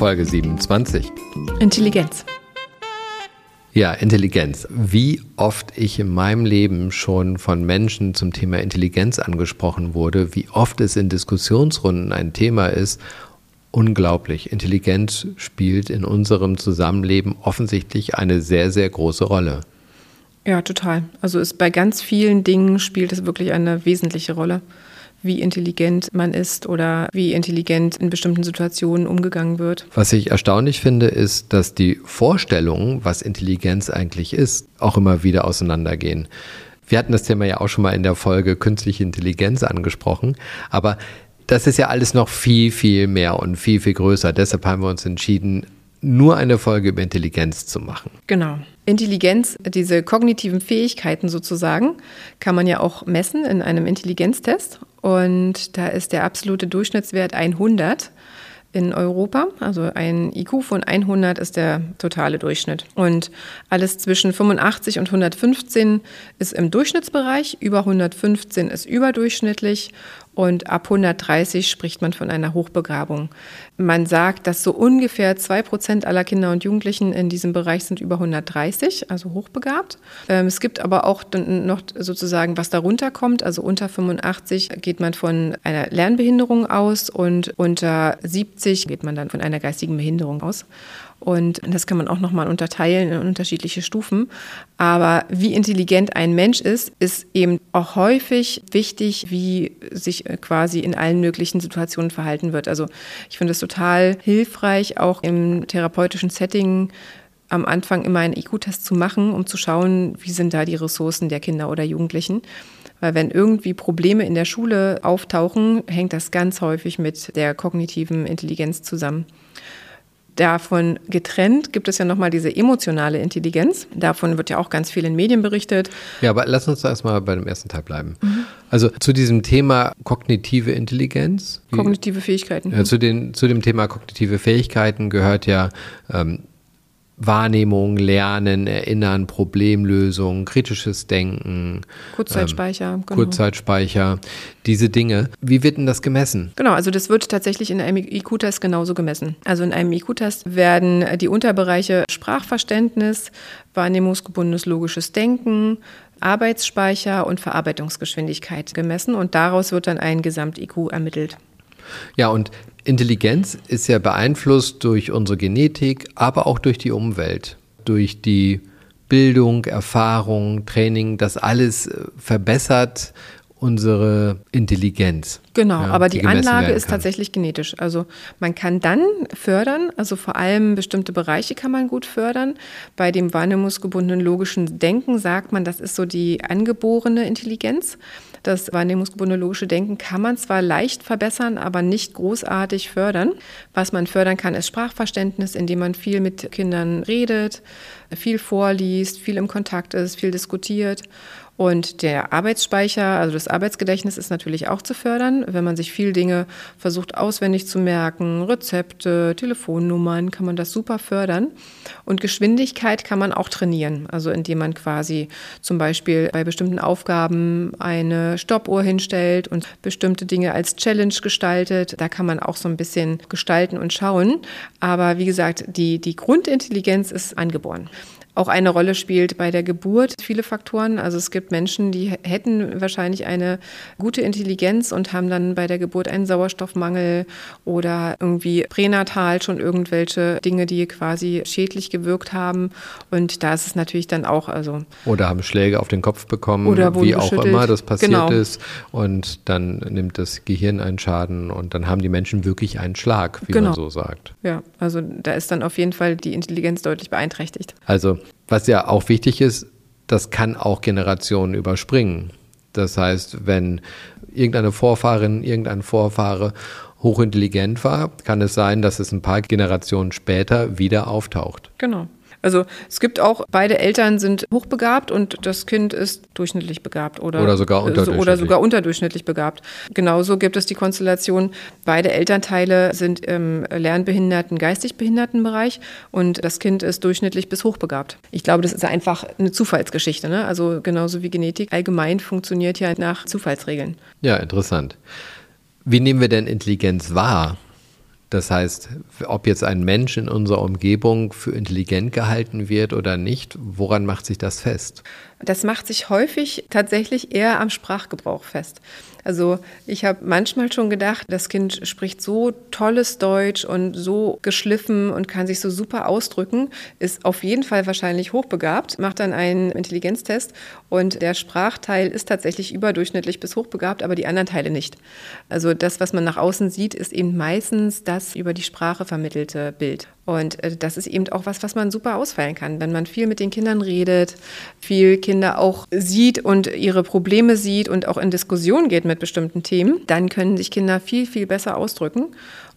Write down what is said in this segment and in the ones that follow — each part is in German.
Folge 27. Intelligenz. Ja, Intelligenz. Wie oft ich in meinem Leben schon von Menschen zum Thema Intelligenz angesprochen wurde, wie oft es in Diskussionsrunden ein Thema ist, unglaublich. Intelligenz spielt in unserem Zusammenleben offensichtlich eine sehr, sehr große Rolle. Ja, total. Also ist bei ganz vielen Dingen spielt es wirklich eine wesentliche Rolle, wie intelligent man ist oder wie intelligent in bestimmten Situationen umgegangen wird. Was ich erstaunlich finde, ist, dass die Vorstellungen, was Intelligenz eigentlich ist, auch immer wieder auseinandergehen. Wir hatten das Thema ja auch schon mal in der Folge künstliche Intelligenz angesprochen, aber das ist ja alles noch viel, viel mehr und viel, viel größer. Deshalb haben wir uns entschieden, nur eine Folge über Intelligenz zu machen. Genau. Intelligenz, diese kognitiven Fähigkeiten sozusagen, kann man ja auch messen in einem Intelligenztest. Und da ist der absolute Durchschnittswert 100 in Europa. Also ein IQ von 100 ist der totale Durchschnitt. Und alles zwischen 85 und 115 ist im Durchschnittsbereich, über 115 ist überdurchschnittlich und ab 130 spricht man von einer Hochbegabung. Man sagt, dass so ungefähr zwei Prozent aller Kinder und Jugendlichen in diesem Bereich sind über 130, also hochbegabt. Ähm, es gibt aber auch noch sozusagen, was darunter kommt. Also unter 85 geht man von einer Lernbehinderung aus und unter 70 geht man dann von einer geistigen Behinderung aus. Und das kann man auch nochmal unterteilen in unterschiedliche Stufen. Aber wie intelligent ein Mensch ist, ist eben auch häufig wichtig, wie sich äh, quasi in allen möglichen Situationen verhalten wird. Also ich finde es total hilfreich, auch im therapeutischen Setting am Anfang immer einen IQ-Test zu machen, um zu schauen, wie sind da die Ressourcen der Kinder oder Jugendlichen. Weil wenn irgendwie Probleme in der Schule auftauchen, hängt das ganz häufig mit der kognitiven Intelligenz zusammen. Davon getrennt gibt es ja nochmal diese emotionale Intelligenz. Davon wird ja auch ganz viel in Medien berichtet. Ja, aber lass uns da erstmal bei dem ersten Teil bleiben. Mhm. Also zu diesem Thema kognitive Intelligenz. Kognitive Fähigkeiten. Ja, zu, den, zu dem Thema kognitive Fähigkeiten gehört ja ähm, Wahrnehmung, Lernen, Erinnern, Problemlösung, kritisches Denken. Kurzzeitspeicher. Ähm, genau. Kurzzeitspeicher, diese Dinge. Wie wird denn das gemessen? Genau, also das wird tatsächlich in einem IQ-Test genauso gemessen. Also in einem IQ-Test werden die Unterbereiche Sprachverständnis, wahrnehmungsgebundenes logisches Denken, Arbeitsspeicher und Verarbeitungsgeschwindigkeit gemessen und daraus wird dann ein Gesamt-IQ ermittelt. Ja, und Intelligenz ist ja beeinflusst durch unsere Genetik, aber auch durch die Umwelt, durch die Bildung, Erfahrung, Training, das alles äh, verbessert unsere Intelligenz. Genau, ja, aber die, die Anlage ist tatsächlich genetisch. Also man kann dann fördern, also vor allem bestimmte Bereiche kann man gut fördern. Bei dem wahrnehmungsgebundenen logischen Denken sagt man, das ist so die angeborene Intelligenz. Das wahrnehmungsgebundene logische Denken kann man zwar leicht verbessern, aber nicht großartig fördern. Was man fördern kann, ist Sprachverständnis, indem man viel mit Kindern redet, viel vorliest, viel im Kontakt ist, viel diskutiert. Und der Arbeitsspeicher, also das Arbeitsgedächtnis ist natürlich auch zu fördern, wenn man sich viel Dinge versucht auswendig zu merken, Rezepte, Telefonnummern, kann man das super fördern. Und Geschwindigkeit kann man auch trainieren, also indem man quasi zum Beispiel bei bestimmten Aufgaben eine Stoppuhr hinstellt und bestimmte Dinge als Challenge gestaltet. Da kann man auch so ein bisschen gestalten und schauen. Aber wie gesagt, die, die Grundintelligenz ist angeboren auch eine Rolle spielt bei der Geburt. Viele Faktoren. Also es gibt Menschen, die hätten wahrscheinlich eine gute Intelligenz und haben dann bei der Geburt einen Sauerstoffmangel oder irgendwie pränatal schon irgendwelche Dinge, die quasi schädlich gewirkt haben. Und da ist es natürlich dann auch, also. Oder haben Schläge auf den Kopf bekommen, oder wie auch immer das passiert genau. ist. Und dann nimmt das Gehirn einen Schaden und dann haben die Menschen wirklich einen Schlag, wie genau. man so sagt. Ja, also da ist dann auf jeden Fall die Intelligenz deutlich beeinträchtigt. Also was ja auch wichtig ist, das kann auch Generationen überspringen. Das heißt, wenn irgendeine Vorfahrin, irgendein Vorfahre hochintelligent war, kann es sein, dass es ein paar Generationen später wieder auftaucht. Genau. Also es gibt auch, beide Eltern sind hochbegabt und das Kind ist durchschnittlich begabt oder, oder sogar unterdurchschnittlich. Oder sogar unterdurchschnittlich begabt. Genauso gibt es die Konstellation, beide Elternteile sind im lernbehinderten, geistig behinderten Bereich und das Kind ist durchschnittlich bis hochbegabt. Ich glaube, das ist einfach eine Zufallsgeschichte. Ne? Also genauso wie Genetik allgemein funktioniert ja nach Zufallsregeln. Ja, interessant. Wie nehmen wir denn Intelligenz wahr? Das heißt, ob jetzt ein Mensch in unserer Umgebung für intelligent gehalten wird oder nicht, woran macht sich das fest? Das macht sich häufig tatsächlich eher am Sprachgebrauch fest. Also ich habe manchmal schon gedacht, das Kind spricht so tolles Deutsch und so geschliffen und kann sich so super ausdrücken, ist auf jeden Fall wahrscheinlich hochbegabt, macht dann einen Intelligenztest und der Sprachteil ist tatsächlich überdurchschnittlich bis hochbegabt, aber die anderen Teile nicht. Also das, was man nach außen sieht, ist eben meistens das über die Sprache vermittelte Bild. Und äh, das ist eben auch was, was man super ausfallen kann, wenn man viel mit den Kindern redet, viel Kinder auch sieht und ihre Probleme sieht und auch in Diskussion geht mit bestimmten Themen, dann können sich Kinder viel, viel besser ausdrücken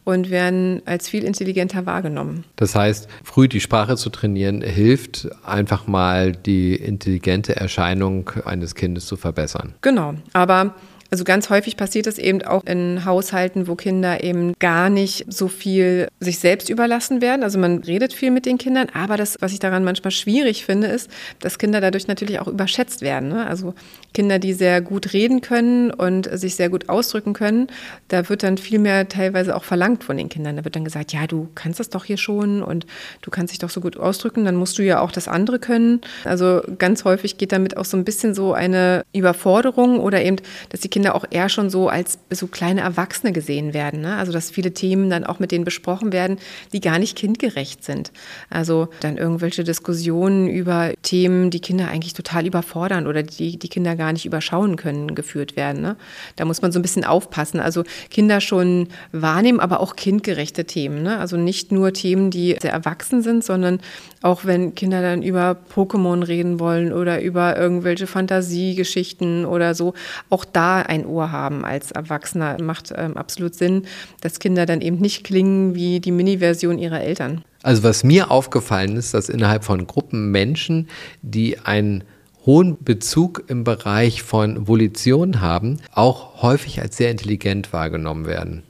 und werden als viel intelligenter wahrgenommen. Das heißt, früh die Sprache zu trainieren hilft, einfach mal die intelligente Erscheinung eines Kindes zu verbessern. Genau, aber also ganz häufig passiert es eben auch in Haushalten, wo Kinder eben gar nicht so viel sich selbst überlassen werden. Also man redet viel mit den Kindern, aber das, was ich daran manchmal schwierig finde, ist, dass Kinder dadurch natürlich auch überschätzt werden. Ne? Also Kinder, die sehr gut reden können und sich sehr gut ausdrücken können, da wird dann viel mehr teilweise auch verlangt von den Kindern. Da wird dann gesagt, ja, du kannst das doch hier schon und du kannst dich doch so gut ausdrücken, dann musst du ja auch das andere können. Also ganz häufig geht damit auch so ein bisschen so eine Überforderung oder eben, dass die Kinder auch eher schon so als so kleine Erwachsene gesehen werden. Ne? Also dass viele Themen dann auch mit denen besprochen werden, die gar nicht kindgerecht sind. Also dann irgendwelche Diskussionen über Themen, die Kinder eigentlich total überfordern oder die die Kinder gar nicht überschauen können, geführt werden. Ne? Da muss man so ein bisschen aufpassen. Also Kinder schon wahrnehmen, aber auch kindgerechte Themen. Ne? Also nicht nur Themen, die sehr erwachsen sind, sondern auch wenn Kinder dann über Pokémon reden wollen oder über irgendwelche Fantasiegeschichten oder so, auch da ein Ohr haben als Erwachsener macht ähm, absolut Sinn, dass Kinder dann eben nicht klingen wie die Mini-Version ihrer Eltern. Also was mir aufgefallen ist, dass innerhalb von Gruppen Menschen, die einen hohen Bezug im Bereich von Volition haben, auch häufig als sehr intelligent wahrgenommen werden.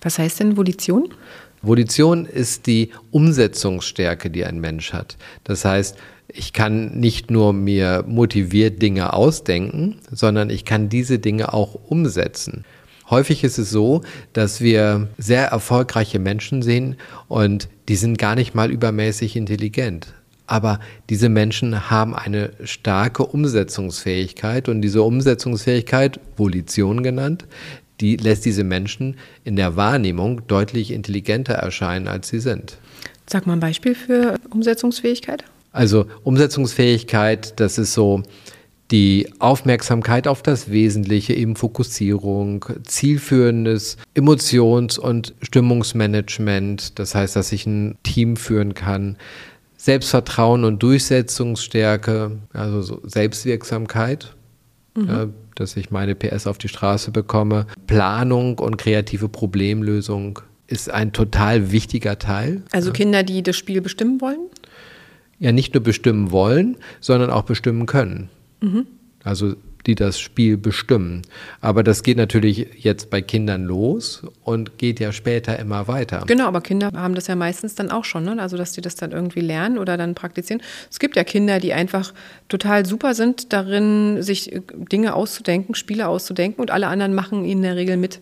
Was heißt denn Volition? Volition ist die Umsetzungsstärke, die ein Mensch hat. Das heißt, ich kann nicht nur mir motiviert Dinge ausdenken, sondern ich kann diese Dinge auch umsetzen. Häufig ist es so, dass wir sehr erfolgreiche Menschen sehen und die sind gar nicht mal übermäßig intelligent. Aber diese Menschen haben eine starke Umsetzungsfähigkeit und diese Umsetzungsfähigkeit, Volition genannt, die lässt diese Menschen in der Wahrnehmung deutlich intelligenter erscheinen, als sie sind. Sag mal ein Beispiel für Umsetzungsfähigkeit. Also Umsetzungsfähigkeit, das ist so die Aufmerksamkeit auf das Wesentliche, eben Fokussierung, zielführendes Emotions- und Stimmungsmanagement, das heißt, dass ich ein Team führen kann, Selbstvertrauen und Durchsetzungsstärke, also so Selbstwirksamkeit, mhm. ja, dass ich meine PS auf die Straße bekomme. Planung und kreative Problemlösung ist ein total wichtiger Teil. Also Kinder, die das Spiel bestimmen wollen? Ja, nicht nur bestimmen wollen, sondern auch bestimmen können. Mhm. Also die das Spiel bestimmen. Aber das geht natürlich jetzt bei Kindern los und geht ja später immer weiter. Genau, aber Kinder haben das ja meistens dann auch schon, ne? also dass sie das dann irgendwie lernen oder dann praktizieren. Es gibt ja Kinder, die einfach total super sind darin, sich Dinge auszudenken, Spiele auszudenken und alle anderen machen ihnen in der Regel mit.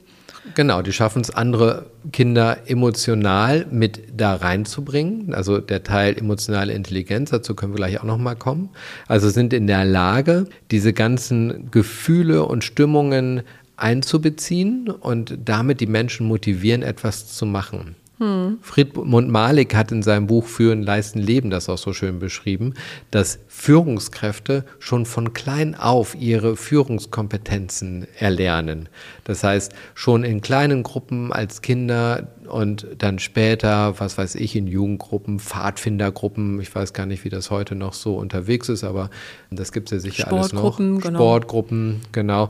Genau, die schaffen es, andere Kinder emotional mit da reinzubringen. Also der Teil emotionale Intelligenz, dazu können wir gleich auch nochmal kommen. Also sind in der Lage, diese ganzen Gefühle und Stimmungen einzubeziehen und damit die Menschen motivieren, etwas zu machen. Hm. Friedmund Malik hat in seinem Buch Führen, Leisten, Leben das auch so schön beschrieben, dass Führungskräfte schon von klein auf ihre Führungskompetenzen erlernen. Das heißt, schon in kleinen Gruppen als Kinder und dann später, was weiß ich, in Jugendgruppen, Pfadfindergruppen, ich weiß gar nicht, wie das heute noch so unterwegs ist, aber das gibt es ja sicher alles noch. Sportgruppen, genau. Sportgruppen, genau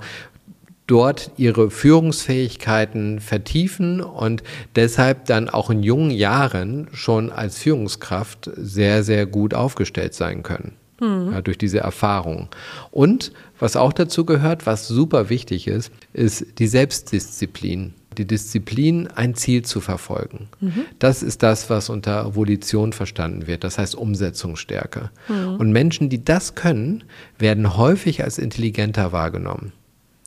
dort ihre Führungsfähigkeiten vertiefen und deshalb dann auch in jungen Jahren schon als Führungskraft sehr, sehr gut aufgestellt sein können. Mhm. Ja, durch diese Erfahrung. Und was auch dazu gehört, was super wichtig ist, ist die Selbstdisziplin. Die Disziplin, ein Ziel zu verfolgen. Mhm. Das ist das, was unter Volition verstanden wird. Das heißt Umsetzungsstärke. Mhm. Und Menschen, die das können, werden häufig als intelligenter wahrgenommen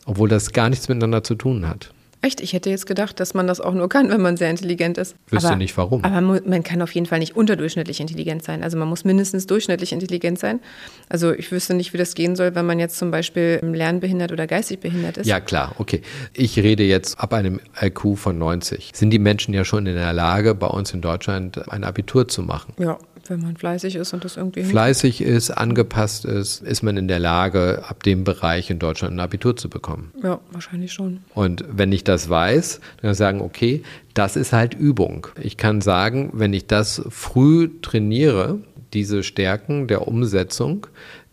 obwohl das gar nichts miteinander zu tun hat. Echt? Ich hätte jetzt gedacht, dass man das auch nur kann, wenn man sehr intelligent ist. Wüsste nicht warum. Aber man kann auf jeden Fall nicht unterdurchschnittlich intelligent sein. Also man muss mindestens durchschnittlich intelligent sein. Also ich wüsste nicht, wie das gehen soll, wenn man jetzt zum Beispiel lernbehindert oder geistig behindert ist. Ja, klar, okay. Ich rede jetzt ab einem IQ von 90. Sind die Menschen ja schon in der Lage, bei uns in Deutschland ein Abitur zu machen? Ja, wenn man fleißig ist und das irgendwie. Fleißig ist, angepasst ist, ist man in der Lage, ab dem Bereich in Deutschland ein Abitur zu bekommen. Ja, wahrscheinlich schon. Und wenn ich das weiß, dann kann ich sagen, okay, das ist halt Übung. Ich kann sagen, wenn ich das früh trainiere, diese Stärken der Umsetzung,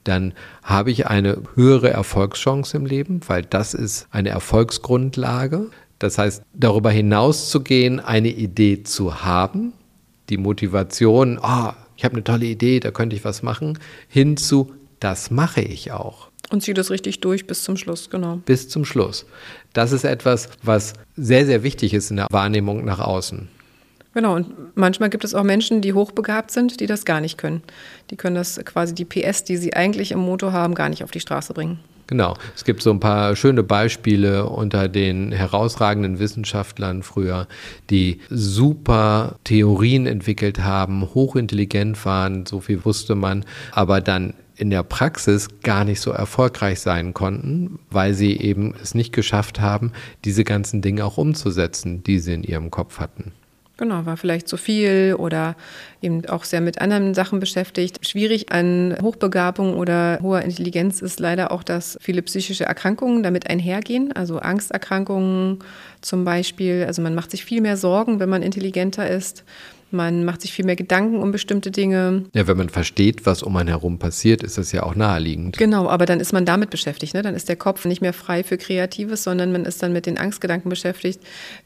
dann habe ich eine höhere Erfolgschance im Leben, weil das ist eine Erfolgsgrundlage. Das heißt, darüber hinaus zu gehen, eine Idee zu haben, die Motivation, oh, ich habe eine tolle Idee, da könnte ich was machen, hin zu, das mache ich auch. Und ziehe das richtig durch bis zum Schluss, genau. Bis zum Schluss. Das ist etwas, was sehr, sehr wichtig ist in der Wahrnehmung nach außen. Genau, und manchmal gibt es auch Menschen, die hochbegabt sind, die das gar nicht können. Die können das quasi die PS, die sie eigentlich im Motor haben, gar nicht auf die Straße bringen. Genau. Es gibt so ein paar schöne Beispiele unter den herausragenden Wissenschaftlern früher, die super Theorien entwickelt haben, hochintelligent waren, so viel wusste man, aber dann in der Praxis gar nicht so erfolgreich sein konnten, weil sie eben es nicht geschafft haben, diese ganzen Dinge auch umzusetzen, die sie in ihrem Kopf hatten. Genau, war vielleicht zu viel oder eben auch sehr mit anderen Sachen beschäftigt. Schwierig an Hochbegabung oder hoher Intelligenz ist leider auch, dass viele psychische Erkrankungen damit einhergehen, also Angsterkrankungen zum Beispiel. Also man macht sich viel mehr Sorgen, wenn man intelligenter ist. Man macht sich viel mehr Gedanken um bestimmte Dinge. Ja, wenn man versteht, was um einen herum passiert, ist das ja auch naheliegend. Genau, aber dann ist man damit beschäftigt. Ne? Dann ist der Kopf nicht mehr frei für Kreatives, sondern man ist dann mit den Angstgedanken beschäftigt.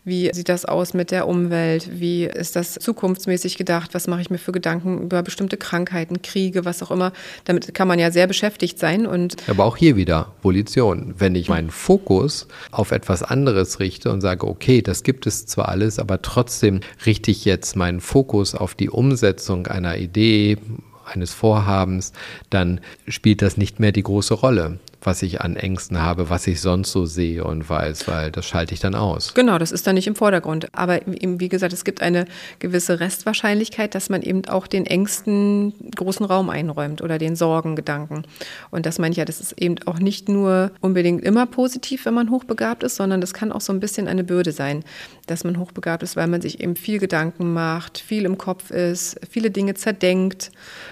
Wie sieht das aus mit der Umwelt? Wie ist das zukunftsmäßig gedacht? Was mache ich mir für Gedanken über bestimmte Krankheiten, Kriege, was auch immer? Damit kann man ja sehr beschäftigt sein. Und aber auch hier wieder Volition. Wenn ich meinen Fokus auf etwas anderes richte und sage, okay, das gibt es zwar alles, aber trotzdem richte ich jetzt meinen Fokus auf die Umsetzung einer Idee, eines Vorhabens, dann spielt das nicht mehr die große Rolle was ich an Ängsten habe, was ich sonst so sehe und weiß, weil das schalte ich dann aus. Genau, das ist dann nicht im Vordergrund. Aber eben, wie gesagt, es gibt eine gewisse Restwahrscheinlichkeit, dass man eben auch den Ängsten großen Raum einräumt oder den Sorgengedanken. Und das meine ich ja, das ist eben auch nicht nur unbedingt immer positiv, wenn man hochbegabt ist, sondern das kann auch so ein bisschen eine Bürde sein, dass man hochbegabt ist, weil man sich eben viel Gedanken macht, viel im Kopf ist, viele Dinge zerdenkt.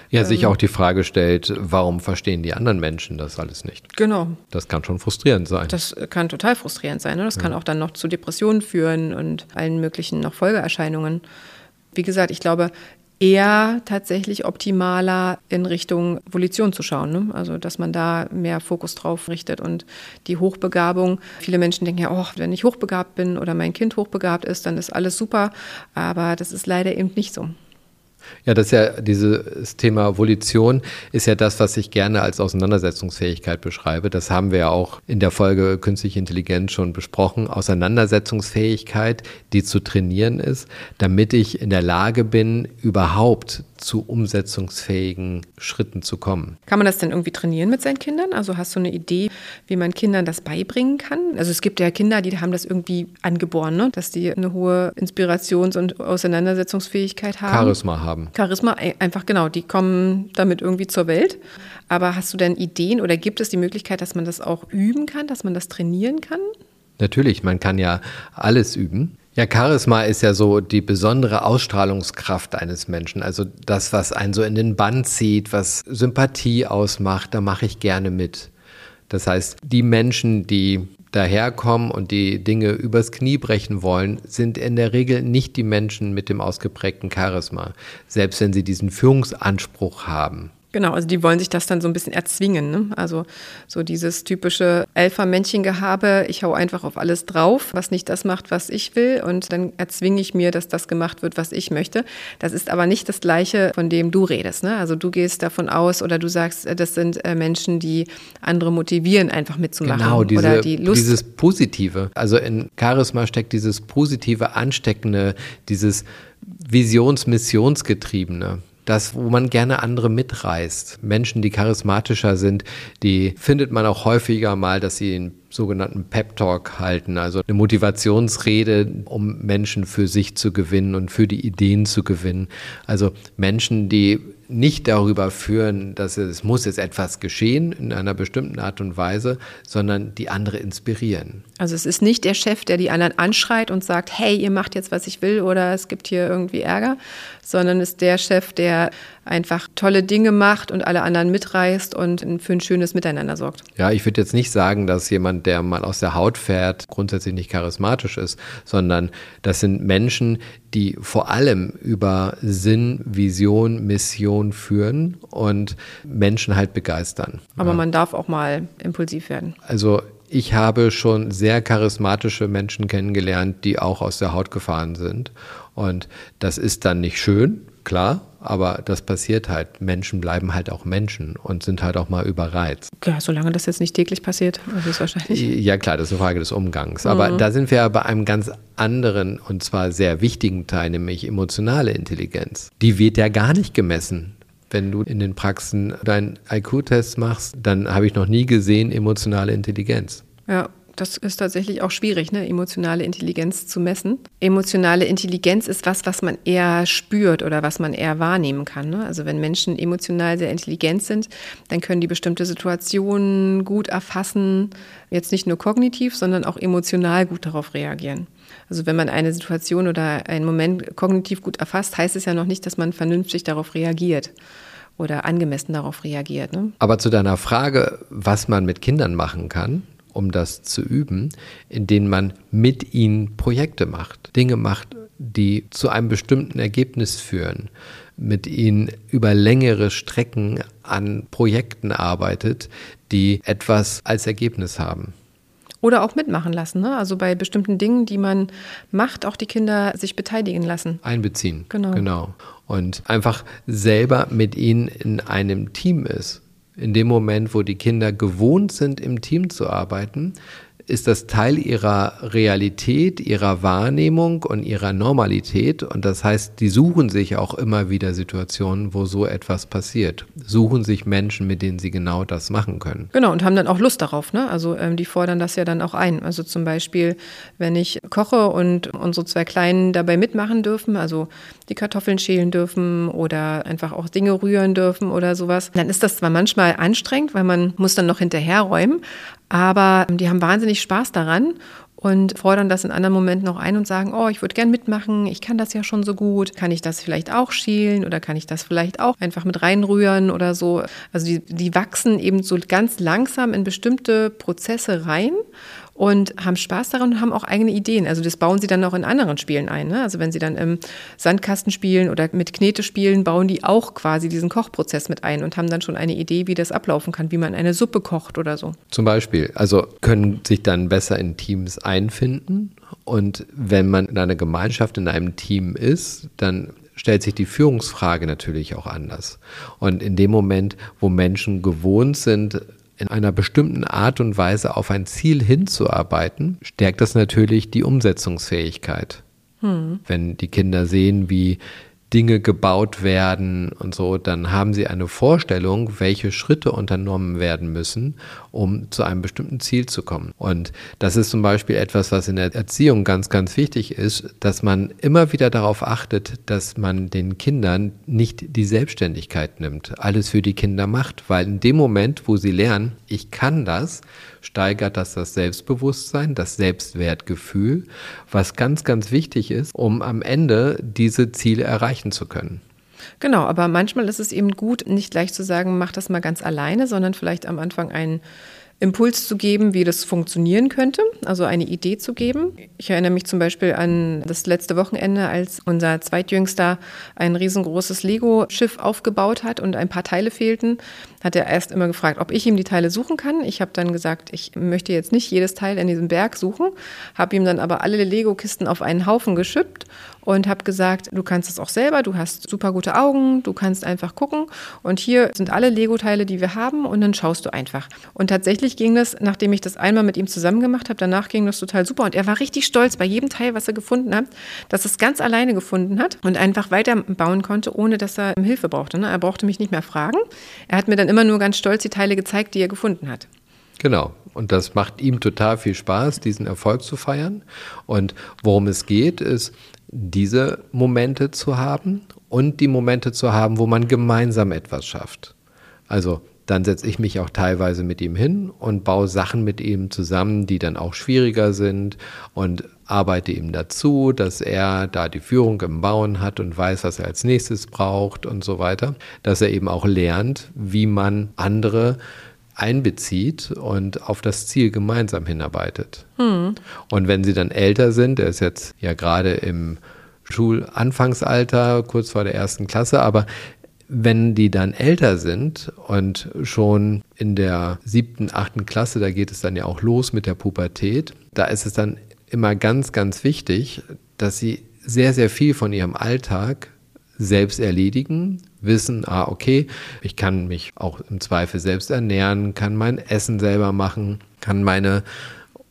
Ja, sich ähm, auch die Frage stellt, warum verstehen die anderen Menschen das alles nicht? Genau. Das kann schon frustrierend sein. Das kann total frustrierend sein. Ne? Das ja. kann auch dann noch zu Depressionen führen und allen möglichen noch Folgeerscheinungen. Wie gesagt, ich glaube, eher tatsächlich optimaler in Richtung Volition zu schauen. Ne? Also, dass man da mehr Fokus drauf richtet und die Hochbegabung. Viele Menschen denken ja, oh, wenn ich hochbegabt bin oder mein Kind hochbegabt ist, dann ist alles super. Aber das ist leider eben nicht so. Ja, das ist ja dieses Thema Volition ist ja das, was ich gerne als Auseinandersetzungsfähigkeit beschreibe. Das haben wir ja auch in der Folge Künstliche Intelligenz schon besprochen. Auseinandersetzungsfähigkeit, die zu trainieren ist, damit ich in der Lage bin, überhaupt zu umsetzungsfähigen Schritten zu kommen. Kann man das denn irgendwie trainieren mit seinen Kindern? Also hast du eine Idee, wie man Kindern das beibringen kann? Also es gibt ja Kinder, die haben das irgendwie angeboren, ne? dass die eine hohe Inspirations- und Auseinandersetzungsfähigkeit haben. Charisma haben. Charisma, einfach genau, die kommen damit irgendwie zur Welt. Aber hast du denn Ideen oder gibt es die Möglichkeit, dass man das auch üben kann, dass man das trainieren kann? Natürlich, man kann ja alles üben. Ja, Charisma ist ja so die besondere Ausstrahlungskraft eines Menschen. Also das, was einen so in den Bann zieht, was Sympathie ausmacht, da mache ich gerne mit. Das heißt, die Menschen, die daherkommen und die Dinge übers Knie brechen wollen, sind in der Regel nicht die Menschen mit dem ausgeprägten Charisma, selbst wenn sie diesen Führungsanspruch haben. Genau, also die wollen sich das dann so ein bisschen erzwingen. Ne? Also so dieses typische Alpha-Männchen-Gehabe, ich hau einfach auf alles drauf, was nicht das macht, was ich will und dann erzwinge ich mir, dass das gemacht wird, was ich möchte. Das ist aber nicht das Gleiche, von dem du redest. Ne? Also du gehst davon aus oder du sagst, das sind äh, Menschen, die andere motivieren, einfach mitzumachen. Genau, diese, oder die Lust. dieses Positive. Also in Charisma steckt dieses positive, ansteckende, dieses Visions-Missionsgetriebene das, wo man gerne andere mitreißt. Menschen, die charismatischer sind, die findet man auch häufiger mal, dass sie einen sogenannten Pep Talk halten, also eine Motivationsrede, um Menschen für sich zu gewinnen und für die Ideen zu gewinnen. Also Menschen, die nicht darüber führen, dass es muss jetzt etwas geschehen in einer bestimmten Art und Weise, sondern die andere inspirieren. Also es ist nicht der Chef, der die anderen anschreit und sagt, hey, ihr macht jetzt, was ich will oder es gibt hier irgendwie Ärger, sondern ist der Chef, der einfach tolle Dinge macht und alle anderen mitreißt und für ein schönes Miteinander sorgt. Ja, ich würde jetzt nicht sagen, dass jemand, der mal aus der Haut fährt, grundsätzlich nicht charismatisch ist, sondern das sind Menschen, die vor allem über Sinn, Vision, Mission führen und Menschen halt begeistern. Aber ja. man darf auch mal impulsiv werden. Also ich habe schon sehr charismatische Menschen kennengelernt, die auch aus der Haut gefahren sind. Und das ist dann nicht schön, klar, aber das passiert halt. Menschen bleiben halt auch Menschen und sind halt auch mal überreizt. Ja, solange das jetzt nicht täglich passiert, also ist wahrscheinlich. Ja, klar, das ist eine Frage des Umgangs. Aber mhm. da sind wir bei einem ganz anderen und zwar sehr wichtigen Teil, nämlich emotionale Intelligenz. Die wird ja gar nicht gemessen. Wenn du in den Praxen deinen IQ-Test machst, dann habe ich noch nie gesehen emotionale Intelligenz. Ja, das ist tatsächlich auch schwierig, ne? emotionale Intelligenz zu messen. Emotionale Intelligenz ist was, was man eher spürt oder was man eher wahrnehmen kann. Ne? Also wenn Menschen emotional sehr intelligent sind, dann können die bestimmte Situationen gut erfassen, jetzt nicht nur kognitiv, sondern auch emotional gut darauf reagieren. Also wenn man eine Situation oder einen Moment kognitiv gut erfasst, heißt es ja noch nicht, dass man vernünftig darauf reagiert oder angemessen darauf reagiert. Ne? Aber zu deiner Frage, was man mit Kindern machen kann, um das zu üben, in denen man mit ihnen Projekte macht, Dinge macht, die zu einem bestimmten Ergebnis führen, mit ihnen über längere Strecken an Projekten arbeitet, die etwas als Ergebnis haben. Oder auch mitmachen lassen, ne? also bei bestimmten Dingen, die man macht, auch die Kinder sich beteiligen lassen. Einbeziehen. Genau. genau. Und einfach selber mit ihnen in einem Team ist in dem Moment, wo die Kinder gewohnt sind, im Team zu arbeiten, ist das Teil ihrer Realität, ihrer Wahrnehmung und ihrer Normalität. Und das heißt, die suchen sich auch immer wieder Situationen, wo so etwas passiert. Suchen sich Menschen, mit denen sie genau das machen können. Genau, und haben dann auch Lust darauf. Ne? Also ähm, die fordern das ja dann auch ein. Also zum Beispiel, wenn ich koche und unsere zwei Kleinen dabei mitmachen dürfen, also die Kartoffeln schälen dürfen oder einfach auch Dinge rühren dürfen oder sowas, dann ist das zwar manchmal anstrengend, weil man muss dann noch hinterherräumen, aber die haben wahnsinnig Spaß daran und fordern das in anderen Momenten auch ein und sagen, oh, ich würde gern mitmachen, ich kann das ja schon so gut, kann ich das vielleicht auch schälen oder kann ich das vielleicht auch einfach mit reinrühren oder so. Also die, die wachsen eben so ganz langsam in bestimmte Prozesse rein und haben Spaß daran und haben auch eigene Ideen. Also das bauen sie dann auch in anderen Spielen ein. Ne? Also wenn sie dann im Sandkasten spielen oder mit Knete spielen, bauen die auch quasi diesen Kochprozess mit ein und haben dann schon eine Idee, wie das ablaufen kann, wie man eine Suppe kocht oder so. Zum Beispiel, also können sich dann besser in Teams einfinden und wenn man in einer Gemeinschaft, in einem Team ist, dann stellt sich die Führungsfrage natürlich auch anders. Und in dem Moment, wo Menschen gewohnt sind, in einer bestimmten Art und Weise auf ein Ziel hinzuarbeiten, stärkt das natürlich die Umsetzungsfähigkeit. Hm. Wenn die Kinder sehen, wie Dinge gebaut werden und so, dann haben sie eine Vorstellung, welche Schritte unternommen werden müssen, um zu einem bestimmten Ziel zu kommen. Und das ist zum Beispiel etwas, was in der Erziehung ganz, ganz wichtig ist, dass man immer wieder darauf achtet, dass man den Kindern nicht die Selbstständigkeit nimmt, alles für die Kinder macht, weil in dem Moment, wo sie lernen, ich kann das, steigert das das Selbstbewusstsein, das Selbstwertgefühl, was ganz, ganz wichtig ist, um am Ende diese Ziele erreichen zu können. Genau, aber manchmal ist es eben gut, nicht gleich zu sagen, mach das mal ganz alleine, sondern vielleicht am Anfang ein Impuls zu geben, wie das funktionieren könnte, also eine Idee zu geben. Ich erinnere mich zum Beispiel an das letzte Wochenende, als unser Zweitjüngster ein riesengroßes Lego-Schiff aufgebaut hat und ein paar Teile fehlten. Hat er erst immer gefragt, ob ich ihm die Teile suchen kann. Ich habe dann gesagt, ich möchte jetzt nicht jedes Teil in diesem Berg suchen, habe ihm dann aber alle Lego-Kisten auf einen Haufen geschippt und habe gesagt, du kannst es auch selber, du hast super gute Augen, du kannst einfach gucken und hier sind alle Lego-Teile, die wir haben und dann schaust du einfach. Und tatsächlich ging das, nachdem ich das einmal mit ihm zusammen gemacht habe, danach ging das total super und er war richtig stolz bei jedem Teil, was er gefunden hat, dass er es ganz alleine gefunden hat und einfach weiterbauen konnte, ohne dass er Hilfe brauchte. Ne? Er brauchte mich nicht mehr fragen. Er hat mir dann immer nur ganz stolz die Teile gezeigt, die er gefunden hat. Genau. Und das macht ihm total viel Spaß, diesen Erfolg zu feiern. Und worum es geht, ist, diese Momente zu haben und die Momente zu haben, wo man gemeinsam etwas schafft. Also dann setze ich mich auch teilweise mit ihm hin und baue Sachen mit ihm zusammen, die dann auch schwieriger sind und arbeite ihm dazu, dass er da die Führung im Bauen hat und weiß, was er als nächstes braucht und so weiter, dass er eben auch lernt, wie man andere einbezieht und auf das Ziel gemeinsam hinarbeitet. Hm. Und wenn sie dann älter sind, er ist jetzt ja gerade im Schulanfangsalter, kurz vor der ersten Klasse, aber wenn die dann älter sind und schon in der siebten, achten Klasse, da geht es dann ja auch los mit der Pubertät, da ist es dann immer ganz, ganz wichtig, dass sie sehr, sehr viel von ihrem Alltag selbst erledigen, wissen, ah, okay, ich kann mich auch im Zweifel selbst ernähren, kann mein Essen selber machen, kann meine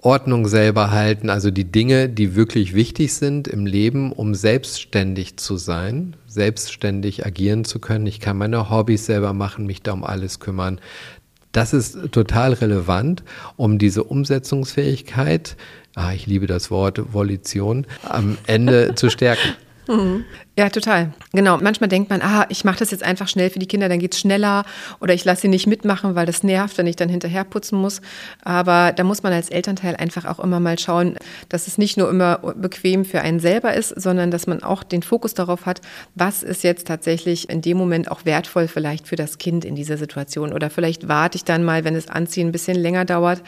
Ordnung selber halten, also die Dinge, die wirklich wichtig sind im Leben, um selbstständig zu sein, selbstständig agieren zu können. Ich kann meine Hobbys selber machen, mich da um alles kümmern. Das ist total relevant, um diese Umsetzungsfähigkeit, ah, ich liebe das Wort Volition, am Ende zu stärken. Mhm. Ja, total. Genau. Manchmal denkt man, ah, ich mache das jetzt einfach schnell für die Kinder, dann geht es schneller oder ich lasse sie nicht mitmachen, weil das nervt, wenn ich dann hinterher putzen muss. Aber da muss man als Elternteil einfach auch immer mal schauen, dass es nicht nur immer bequem für einen selber ist, sondern dass man auch den Fokus darauf hat, was ist jetzt tatsächlich in dem Moment auch wertvoll vielleicht für das Kind in dieser Situation. Oder vielleicht warte ich dann mal, wenn es Anziehen ein bisschen länger dauert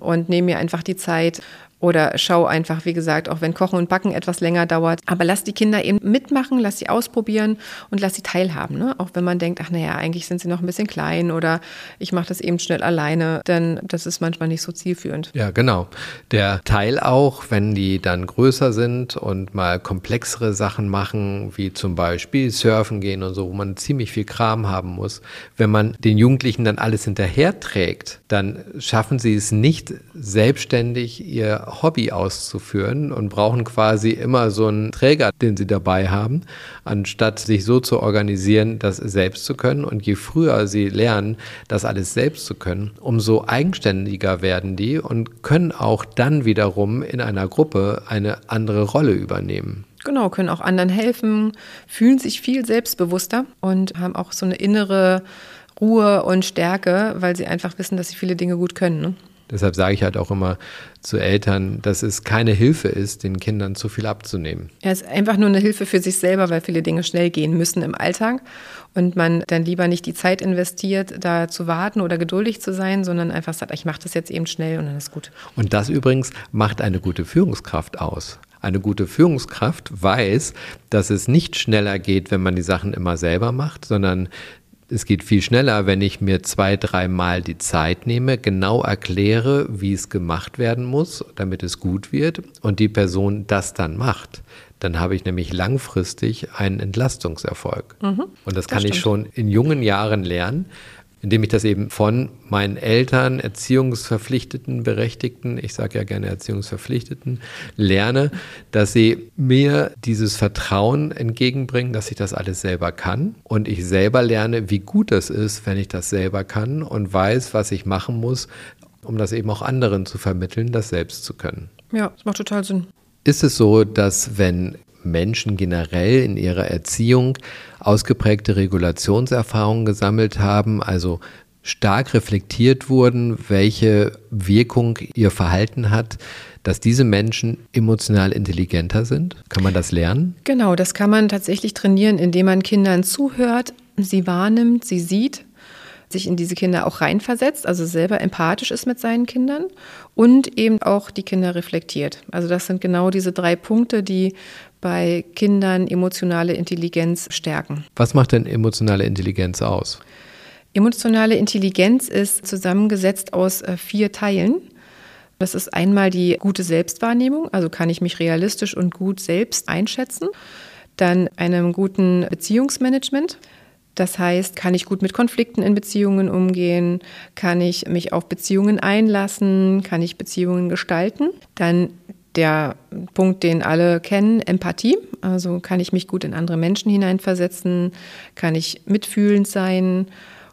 und nehme mir einfach die Zeit oder schau einfach, wie gesagt, auch wenn Kochen und Backen etwas länger dauert. Aber lass die Kinder eben mitmachen, lass sie ausprobieren und lass sie teilhaben. Ne? Auch wenn man denkt, ach naja, eigentlich sind sie noch ein bisschen klein oder ich mache das eben schnell alleine, denn das ist manchmal nicht so zielführend. Ja, genau. Der Teil auch, wenn die dann größer sind und mal komplexere Sachen machen, wie zum Beispiel surfen gehen und so, wo man ziemlich viel Kram haben muss. Wenn man den Jugendlichen dann alles hinterher trägt, dann schaffen sie es nicht selbstständig, ihr Hobby auszuführen und brauchen quasi immer so einen Träger, den sie dabei haben, anstatt sich so zu organisieren, das selbst zu können. Und je früher sie lernen, das alles selbst zu können, umso eigenständiger werden die und können auch dann wiederum in einer Gruppe eine andere Rolle übernehmen. Genau, können auch anderen helfen, fühlen sich viel selbstbewusster und haben auch so eine innere Ruhe und Stärke, weil sie einfach wissen, dass sie viele Dinge gut können. Ne? Deshalb sage ich halt auch immer zu Eltern, dass es keine Hilfe ist, den Kindern zu viel abzunehmen. Ja, es ist einfach nur eine Hilfe für sich selber, weil viele Dinge schnell gehen müssen im Alltag und man dann lieber nicht die Zeit investiert, da zu warten oder geduldig zu sein, sondern einfach sagt, ich mache das jetzt eben schnell und dann ist gut. Und das übrigens macht eine gute Führungskraft aus. Eine gute Führungskraft weiß, dass es nicht schneller geht, wenn man die Sachen immer selber macht, sondern es geht viel schneller, wenn ich mir zwei, dreimal die Zeit nehme, genau erkläre, wie es gemacht werden muss, damit es gut wird und die Person das dann macht. Dann habe ich nämlich langfristig einen Entlastungserfolg. Mhm, und das kann das ich schon in jungen Jahren lernen, indem ich das eben von meinen Eltern, Erziehungsverpflichteten, Berechtigten, ich sage ja gerne Erziehungsverpflichteten, lerne, dass sie mir dieses Vertrauen entgegenbringen, dass ich das alles selber kann und ich selber lerne, wie gut das ist, wenn ich das selber kann und weiß, was ich machen muss, um das eben auch anderen zu vermitteln, das selbst zu können. Ja, das macht total Sinn. Ist es so, dass wenn Menschen generell in ihrer Erziehung ausgeprägte Regulationserfahrungen gesammelt haben, also stark reflektiert wurden, welche Wirkung ihr Verhalten hat, dass diese Menschen emotional intelligenter sind? Kann man das lernen? Genau, das kann man tatsächlich trainieren, indem man Kindern zuhört, sie wahrnimmt, sie sieht sich in diese Kinder auch reinversetzt, also selber empathisch ist mit seinen Kindern und eben auch die Kinder reflektiert. Also das sind genau diese drei Punkte, die bei Kindern emotionale Intelligenz stärken. Was macht denn emotionale Intelligenz aus? Emotionale Intelligenz ist zusammengesetzt aus äh, vier Teilen. Das ist einmal die gute Selbstwahrnehmung, also kann ich mich realistisch und gut selbst einschätzen. Dann einem guten Beziehungsmanagement. Das heißt, kann ich gut mit Konflikten in Beziehungen umgehen? Kann ich mich auf Beziehungen einlassen? Kann ich Beziehungen gestalten? Dann der Punkt, den alle kennen, Empathie. Also kann ich mich gut in andere Menschen hineinversetzen? Kann ich mitfühlend sein?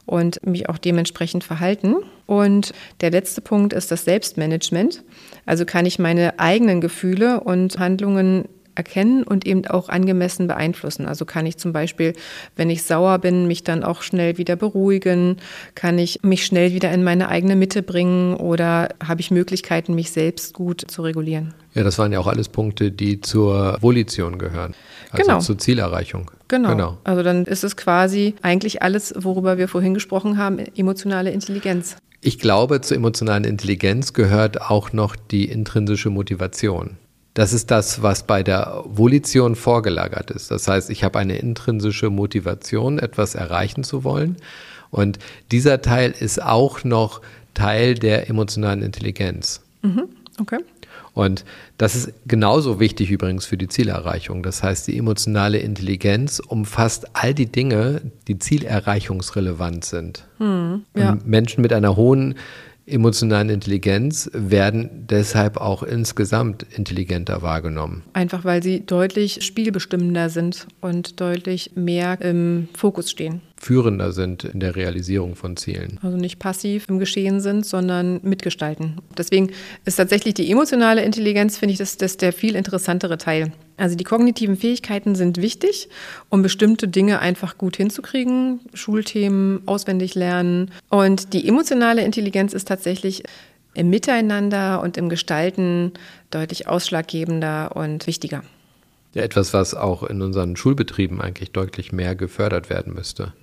und mich auch dementsprechend verhalten. Und der letzte Punkt ist das Selbstmanagement. Also kann ich meine eigenen Gefühle und Handlungen erkennen und eben auch angemessen beeinflussen. Also kann ich zum Beispiel, wenn ich sauer bin, mich dann auch schnell wieder beruhigen, kann ich mich schnell wieder in meine eigene Mitte bringen oder habe ich Möglichkeiten, mich selbst gut zu regulieren. Ja, das waren ja auch alles Punkte, die zur Volition gehören. Also genau. zur Zielerreichung. Genau. genau. Also dann ist es quasi eigentlich alles, worüber wir vorhin gesprochen haben, emotionale Intelligenz. Ich glaube, zur emotionalen Intelligenz gehört auch noch die intrinsische Motivation. Das ist das, was bei der Volition vorgelagert ist. Das heißt, ich habe eine intrinsische Motivation, etwas erreichen zu wollen. Und dieser Teil ist auch noch Teil der emotionalen Intelligenz. Mhm. Okay. Und das ist genauso wichtig übrigens für die Zielerreichung. Das heißt, die emotionale Intelligenz umfasst all die Dinge, die zielerreichungsrelevant sind. Hm, ja. Menschen mit einer hohen emotionalen Intelligenz werden deshalb auch insgesamt intelligenter wahrgenommen. Einfach weil sie deutlich spielbestimmender sind und deutlich mehr im Fokus stehen. Führender sind in der Realisierung von Zielen. Also nicht passiv im Geschehen sind, sondern mitgestalten. Deswegen ist tatsächlich die emotionale Intelligenz, finde ich, das, das der viel interessantere Teil. Also die kognitiven Fähigkeiten sind wichtig, um bestimmte Dinge einfach gut hinzukriegen, Schulthemen auswendig lernen. Und die emotionale Intelligenz ist tatsächlich im Miteinander und im Gestalten deutlich ausschlaggebender und wichtiger. Ja, etwas, was auch in unseren Schulbetrieben eigentlich deutlich mehr gefördert werden müsste.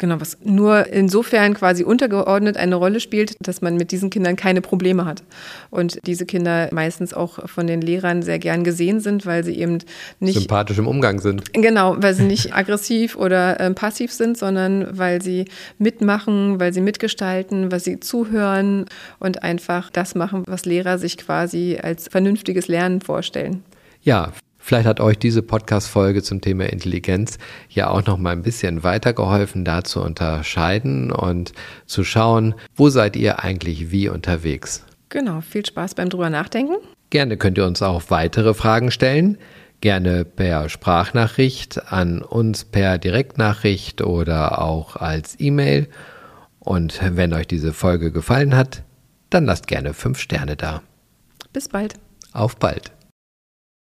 Genau, was nur insofern quasi untergeordnet eine Rolle spielt, dass man mit diesen Kindern keine Probleme hat. Und diese Kinder meistens auch von den Lehrern sehr gern gesehen sind, weil sie eben nicht. Sympathisch im Umgang sind. Genau, weil sie nicht aggressiv oder äh, passiv sind, sondern weil sie mitmachen, weil sie mitgestalten, weil sie zuhören und einfach das machen, was Lehrer sich quasi als vernünftiges Lernen vorstellen. Ja, Vielleicht hat euch diese Podcast-Folge zum Thema Intelligenz ja auch noch mal ein bisschen weitergeholfen, da zu unterscheiden und zu schauen, wo seid ihr eigentlich wie unterwegs. Genau, viel Spaß beim drüber nachdenken. Gerne könnt ihr uns auch weitere Fragen stellen. Gerne per Sprachnachricht an uns per Direktnachricht oder auch als E-Mail. Und wenn euch diese Folge gefallen hat, dann lasst gerne fünf Sterne da. Bis bald. Auf bald.